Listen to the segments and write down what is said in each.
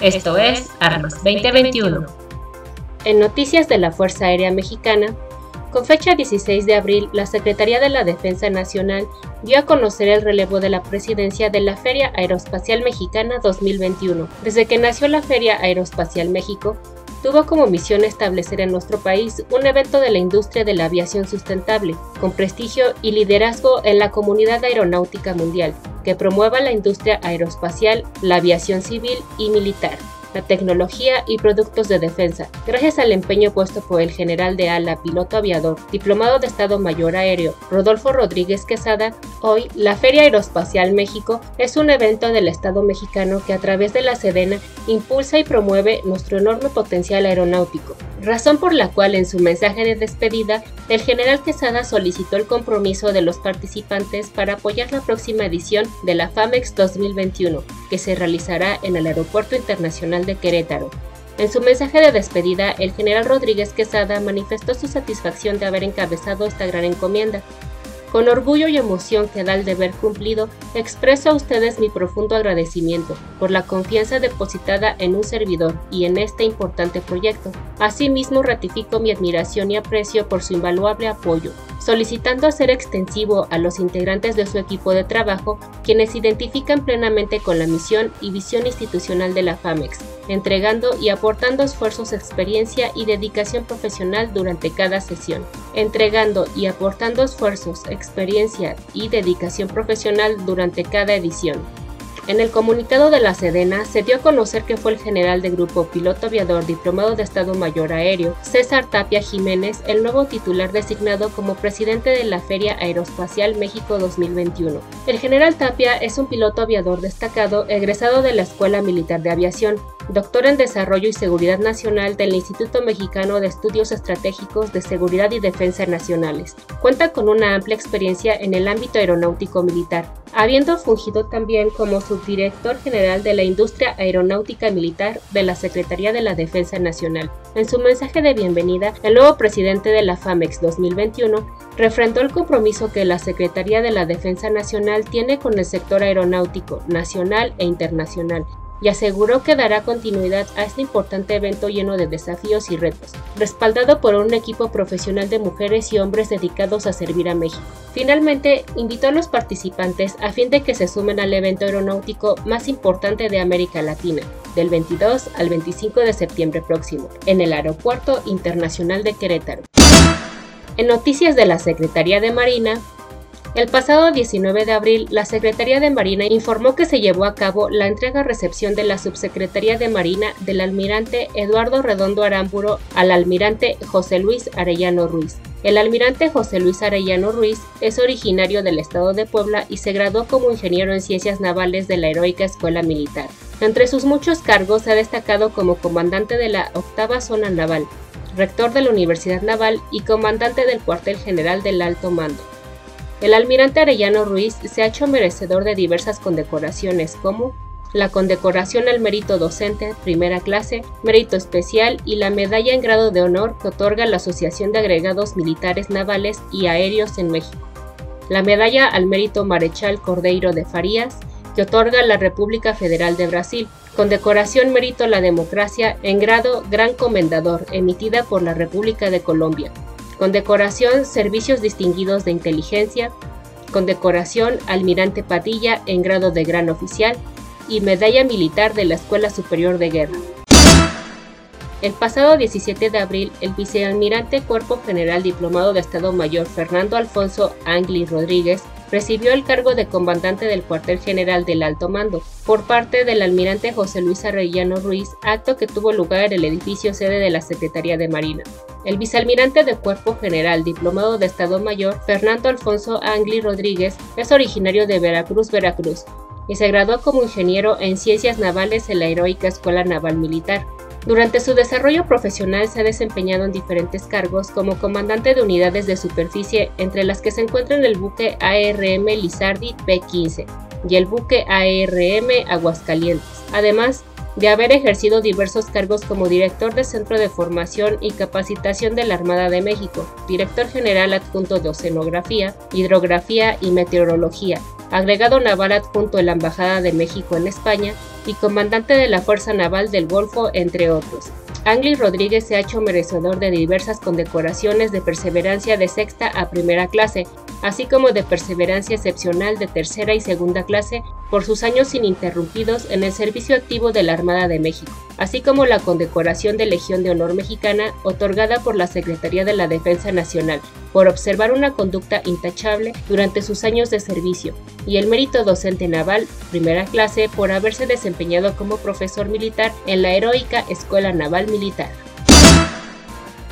Esto es Armas 2021. En noticias de la Fuerza Aérea Mexicana, con fecha 16 de abril, la Secretaría de la Defensa Nacional dio a conocer el relevo de la presidencia de la Feria Aeroespacial Mexicana 2021. Desde que nació la Feria Aeroespacial México, tuvo como misión establecer en nuestro país un evento de la industria de la aviación sustentable, con prestigio y liderazgo en la comunidad aeronáutica mundial, que promueva la industria aeroespacial, la aviación civil y militar la tecnología y productos de defensa. Gracias al empeño puesto por el general de ala, piloto aviador, diplomado de Estado Mayor Aéreo, Rodolfo Rodríguez Quesada, hoy la Feria Aeroespacial México es un evento del Estado mexicano que a través de la Sedena impulsa y promueve nuestro enorme potencial aeronáutico, razón por la cual en su mensaje de despedida, el general Quesada solicitó el compromiso de los participantes para apoyar la próxima edición de la FAMEX 2021, que se realizará en el Aeropuerto Internacional de Querétaro. En su mensaje de despedida, el general Rodríguez Quesada manifestó su satisfacción de haber encabezado esta gran encomienda, con orgullo y emoción que da el deber cumplido, expreso a ustedes mi profundo agradecimiento por la confianza depositada en un servidor y en este importante proyecto. Asimismo, ratifico mi admiración y aprecio por su invaluable apoyo, solicitando ser extensivo a los integrantes de su equipo de trabajo, quienes identifican plenamente con la misión y visión institucional de la FAMEX, entregando y aportando esfuerzos, experiencia y dedicación profesional durante cada sesión. Entregando y aportando esfuerzos, experiencia y dedicación profesional durante cada edición. En el comunicado de la Sedena se dio a conocer que fue el general de grupo piloto aviador diplomado de Estado Mayor Aéreo, César Tapia Jiménez, el nuevo titular designado como presidente de la Feria Aeroespacial México 2021. El general Tapia es un piloto aviador destacado egresado de la Escuela Militar de Aviación, doctor en Desarrollo y Seguridad Nacional del Instituto Mexicano de Estudios Estratégicos de Seguridad y Defensa Nacionales. Cuenta con una amplia experiencia en el ámbito aeronáutico militar, habiendo fungido también como subdirector general de la industria aeronáutica militar de la Secretaría de la Defensa Nacional. En su mensaje de bienvenida, el nuevo presidente de la FAMEX 2021 refrendó el compromiso que la Secretaría de la Defensa Nacional tiene con el sector aeronáutico nacional e internacional y aseguró que dará continuidad a este importante evento lleno de desafíos y retos, respaldado por un equipo profesional de mujeres y hombres dedicados a servir a México. Finalmente, invitó a los participantes a fin de que se sumen al evento aeronáutico más importante de América Latina, del 22 al 25 de septiembre próximo, en el Aeropuerto Internacional de Querétaro. En noticias de la Secretaría de Marina, el pasado 19 de abril, la Secretaría de Marina informó que se llevó a cabo la entrega-recepción de la Subsecretaría de Marina del almirante Eduardo Redondo Aramburo al almirante José Luis Arellano Ruiz. El almirante José Luis Arellano Ruiz es originario del estado de Puebla y se graduó como ingeniero en ciencias navales de la Heroica Escuela Militar. Entre sus muchos cargos ha destacado como comandante de la octava zona naval, rector de la Universidad Naval y comandante del cuartel general del Alto Mando. El almirante Arellano Ruiz se ha hecho merecedor de diversas condecoraciones como la condecoración al mérito docente primera clase, mérito especial y la medalla en grado de honor que otorga la Asociación de Agregados Militares Navales y Aéreos en México, la medalla al mérito Marechal Cordeiro de Farías que otorga la República Federal de Brasil, condecoración mérito a la democracia en grado Gran Comendador emitida por la República de Colombia, Condecoración Servicios Distinguidos de Inteligencia, Condecoración Almirante Padilla en grado de Gran Oficial y Medalla Militar de la Escuela Superior de Guerra. El pasado 17 de abril, el vicealmirante Cuerpo General Diplomado de Estado Mayor Fernando Alfonso Angli Rodríguez recibió el cargo de comandante del cuartel general del Alto Mando por parte del almirante José Luis Arrellano Ruiz, acto que tuvo lugar en el edificio sede de la Secretaría de Marina. El vicealmirante de Cuerpo General Diplomado de Estado Mayor, Fernando Alfonso Angli Rodríguez, es originario de Veracruz, Veracruz, y se graduó como ingeniero en Ciencias Navales en la Heroica Escuela Naval Militar. Durante su desarrollo profesional se ha desempeñado en diferentes cargos como comandante de unidades de superficie, entre las que se encuentran el buque ARM Lizardi P-15 y el buque ARM Aguascalientes. Además, de haber ejercido diversos cargos como director de Centro de Formación y Capacitación de la Armada de México, director general adjunto de Oceanografía, Hidrografía y Meteorología, agregado naval adjunto en la Embajada de México en España y comandante de la Fuerza Naval del Golfo, entre otros. Angli Rodríguez se ha hecho merecedor de diversas condecoraciones de perseverancia de sexta a primera clase, así como de perseverancia excepcional de tercera y segunda clase por sus años ininterrumpidos en el servicio activo de la Armada de México, así como la condecoración de Legión de Honor Mexicana otorgada por la Secretaría de la Defensa Nacional por observar una conducta intachable durante sus años de servicio, y el mérito docente naval primera clase por haberse desempeñado como profesor militar en la heroica Escuela Naval Militar.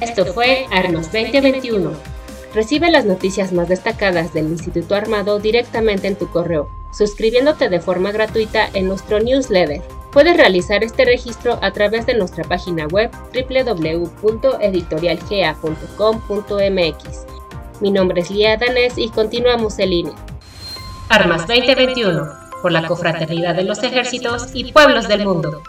Esto fue Armas 2021. Recibe las noticias más destacadas del Instituto Armado directamente en tu correo, suscribiéndote de forma gratuita en nuestro newsletter. Puedes realizar este registro a través de nuestra página web www.editorialgea.com.mx. Mi nombre es Lía Danés y continuamos en línea. Armas 2021, por la confraternidad de los ejércitos y pueblos del mundo.